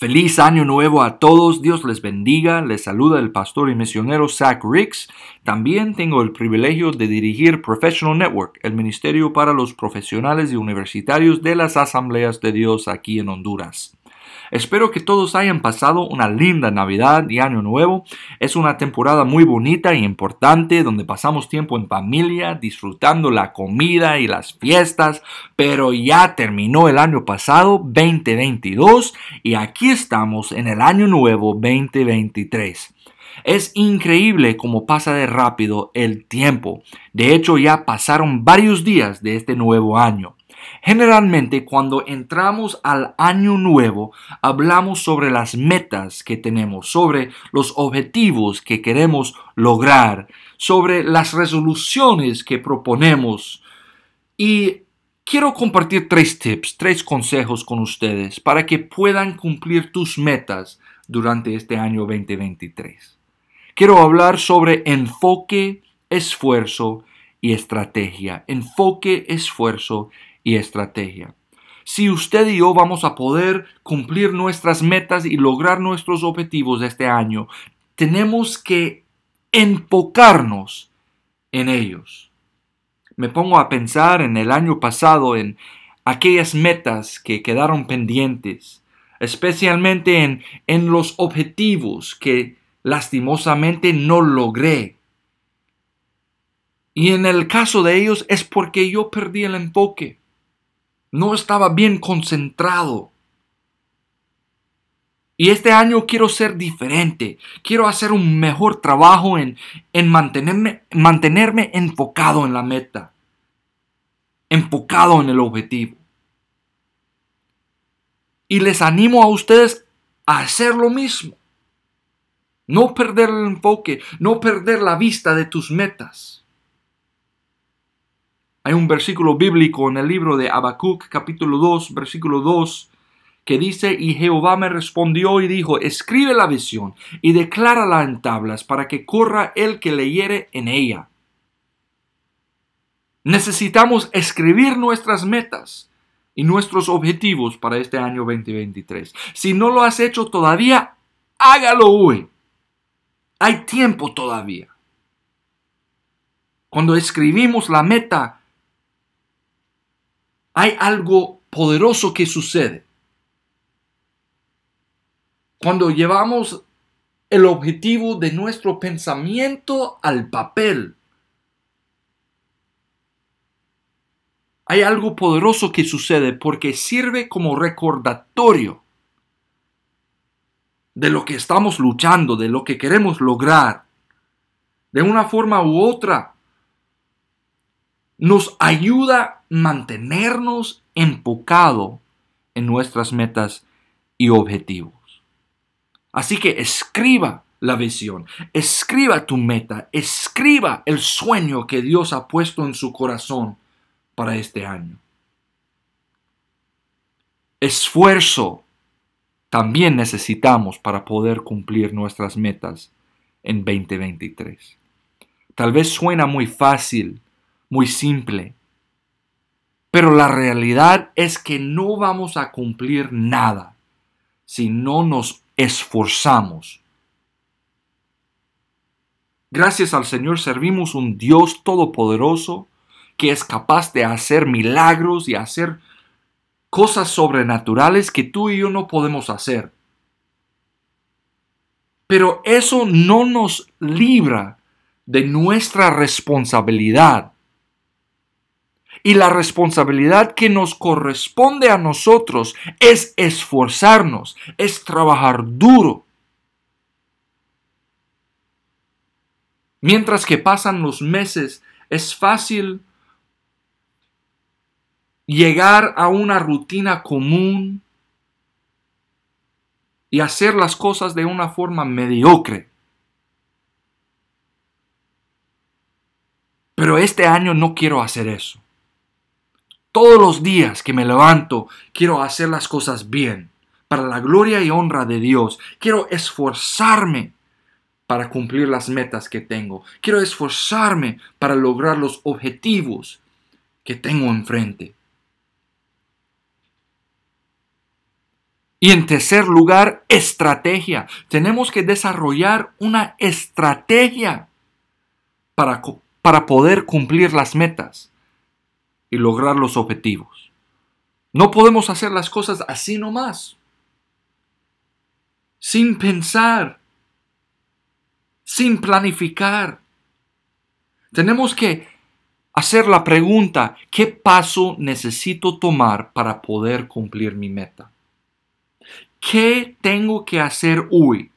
Feliz año nuevo a todos, Dios les bendiga, les saluda el pastor y misionero Zach Ricks. También tengo el privilegio de dirigir Professional Network, el ministerio para los profesionales y universitarios de las asambleas de Dios aquí en Honduras. Espero que todos hayan pasado una linda Navidad y Año Nuevo. Es una temporada muy bonita y importante donde pasamos tiempo en familia, disfrutando la comida y las fiestas, pero ya terminó el año pasado 2022 y aquí estamos en el Año Nuevo 2023. Es increíble cómo pasa de rápido el tiempo. De hecho, ya pasaron varios días de este nuevo año. Generalmente cuando entramos al año nuevo hablamos sobre las metas que tenemos, sobre los objetivos que queremos lograr, sobre las resoluciones que proponemos. Y quiero compartir tres tips, tres consejos con ustedes para que puedan cumplir tus metas durante este año 2023. Quiero hablar sobre enfoque, esfuerzo y estrategia. Enfoque, esfuerzo y estrategia. Si usted y yo vamos a poder cumplir nuestras metas y lograr nuestros objetivos de este año, tenemos que enfocarnos en ellos. Me pongo a pensar en el año pasado, en aquellas metas que quedaron pendientes, especialmente en, en los objetivos que lastimosamente no logré. Y en el caso de ellos es porque yo perdí el enfoque. No estaba bien concentrado. Y este año quiero ser diferente. Quiero hacer un mejor trabajo en, en mantenerme, mantenerme enfocado en la meta. Enfocado en el objetivo. Y les animo a ustedes a hacer lo mismo. No perder el enfoque, no perder la vista de tus metas. Hay un versículo bíblico en el libro de Habacuc capítulo 2 versículo 2 que dice, y Jehová me respondió y dijo, escribe la visión y declárala en tablas para que corra el que leyere en ella. Necesitamos escribir nuestras metas y nuestros objetivos para este año 2023. Si no lo has hecho todavía, hágalo hoy. Hay tiempo todavía. Cuando escribimos la meta, hay algo poderoso que sucede. Cuando llevamos el objetivo de nuestro pensamiento al papel, hay algo poderoso que sucede porque sirve como recordatorio de lo que estamos luchando, de lo que queremos lograr. De una forma u otra, nos ayuda a mantenernos enfocado en nuestras metas y objetivos. Así que escriba la visión, escriba tu meta, escriba el sueño que Dios ha puesto en su corazón para este año. Esfuerzo también necesitamos para poder cumplir nuestras metas en 2023. Tal vez suena muy fácil muy simple. Pero la realidad es que no vamos a cumplir nada si no nos esforzamos. Gracias al Señor servimos un Dios todopoderoso que es capaz de hacer milagros y hacer cosas sobrenaturales que tú y yo no podemos hacer. Pero eso no nos libra de nuestra responsabilidad y la responsabilidad que nos corresponde a nosotros es esforzarnos, es trabajar duro. Mientras que pasan los meses, es fácil llegar a una rutina común y hacer las cosas de una forma mediocre. Pero este año no quiero hacer eso. Todos los días que me levanto, quiero hacer las cosas bien, para la gloria y honra de Dios. Quiero esforzarme para cumplir las metas que tengo. Quiero esforzarme para lograr los objetivos que tengo enfrente. Y en tercer lugar, estrategia. Tenemos que desarrollar una estrategia para, para poder cumplir las metas y lograr los objetivos. No podemos hacer las cosas así nomás, sin pensar, sin planificar. Tenemos que hacer la pregunta, ¿qué paso necesito tomar para poder cumplir mi meta? ¿Qué tengo que hacer hoy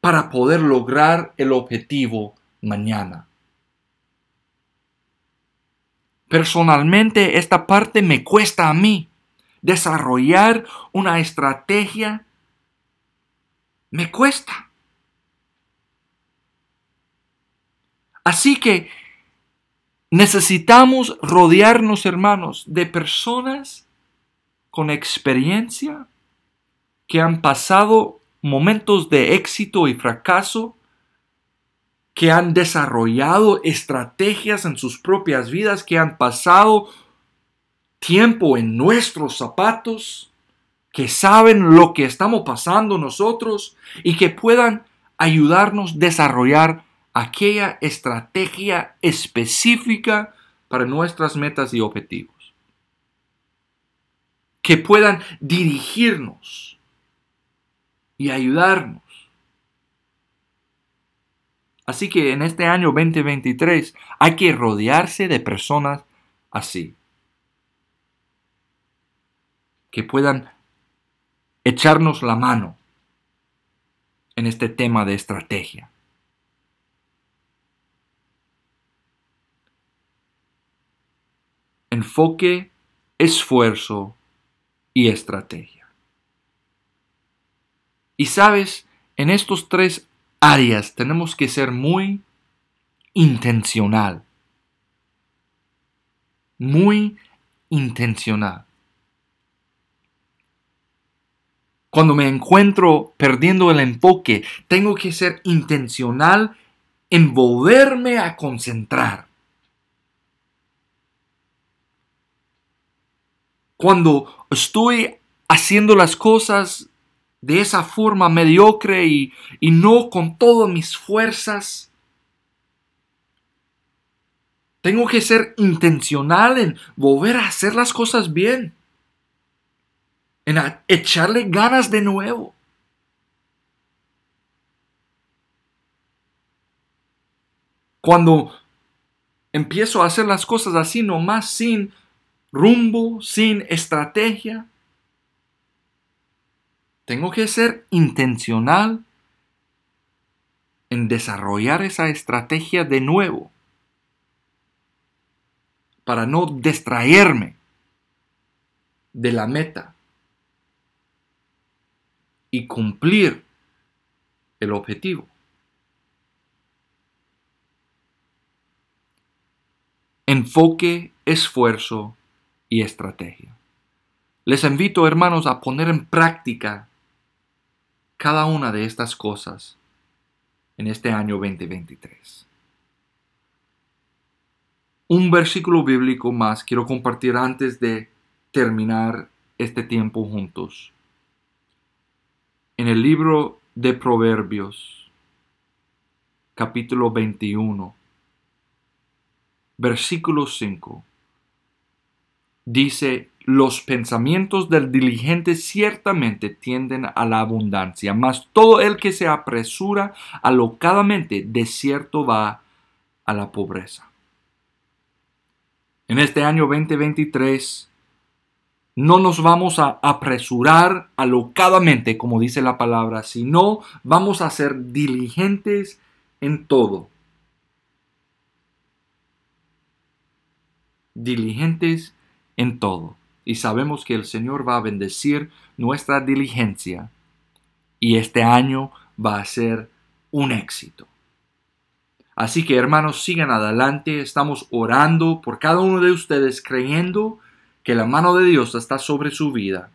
para poder lograr el objetivo mañana? Personalmente esta parte me cuesta a mí. Desarrollar una estrategia me cuesta. Así que necesitamos rodearnos, hermanos, de personas con experiencia que han pasado momentos de éxito y fracaso, que han desarrollado estrategias en sus propias vidas, que han pasado tiempo en nuestros zapatos, que saben lo que estamos pasando nosotros y que puedan ayudarnos a desarrollar aquella estrategia específica para nuestras metas y objetivos que puedan dirigirnos y ayudarnos. Así que en este año 2023 hay que rodearse de personas así, que puedan echarnos la mano en este tema de estrategia. Enfoque, esfuerzo y estrategia. Y sabes, en estos tres áreas tenemos que ser muy intencional. Muy intencional. Cuando me encuentro perdiendo el enfoque, tengo que ser intencional en volverme a concentrar. Cuando estoy haciendo las cosas de esa forma mediocre y, y no con todas mis fuerzas. Tengo que ser intencional en volver a hacer las cosas bien. En echarle ganas de nuevo. Cuando empiezo a hacer las cosas así nomás sin rumbo, sin estrategia. Tengo que ser intencional en desarrollar esa estrategia de nuevo para no distraerme de la meta y cumplir el objetivo. Enfoque, esfuerzo y estrategia. Les invito, hermanos, a poner en práctica cada una de estas cosas en este año 2023. Un versículo bíblico más quiero compartir antes de terminar este tiempo juntos. En el libro de Proverbios, capítulo 21, versículo 5 dice, los pensamientos del diligente ciertamente tienden a la abundancia, mas todo el que se apresura alocadamente de cierto va a la pobreza. En este año 2023 no nos vamos a apresurar alocadamente, como dice la palabra, sino vamos a ser diligentes en todo. Diligentes en todo. Y sabemos que el Señor va a bendecir nuestra diligencia. Y este año va a ser un éxito. Así que hermanos, sigan adelante. Estamos orando por cada uno de ustedes, creyendo que la mano de Dios está sobre su vida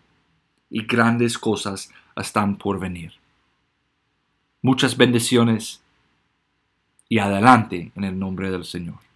y grandes cosas están por venir. Muchas bendiciones y adelante en el nombre del Señor.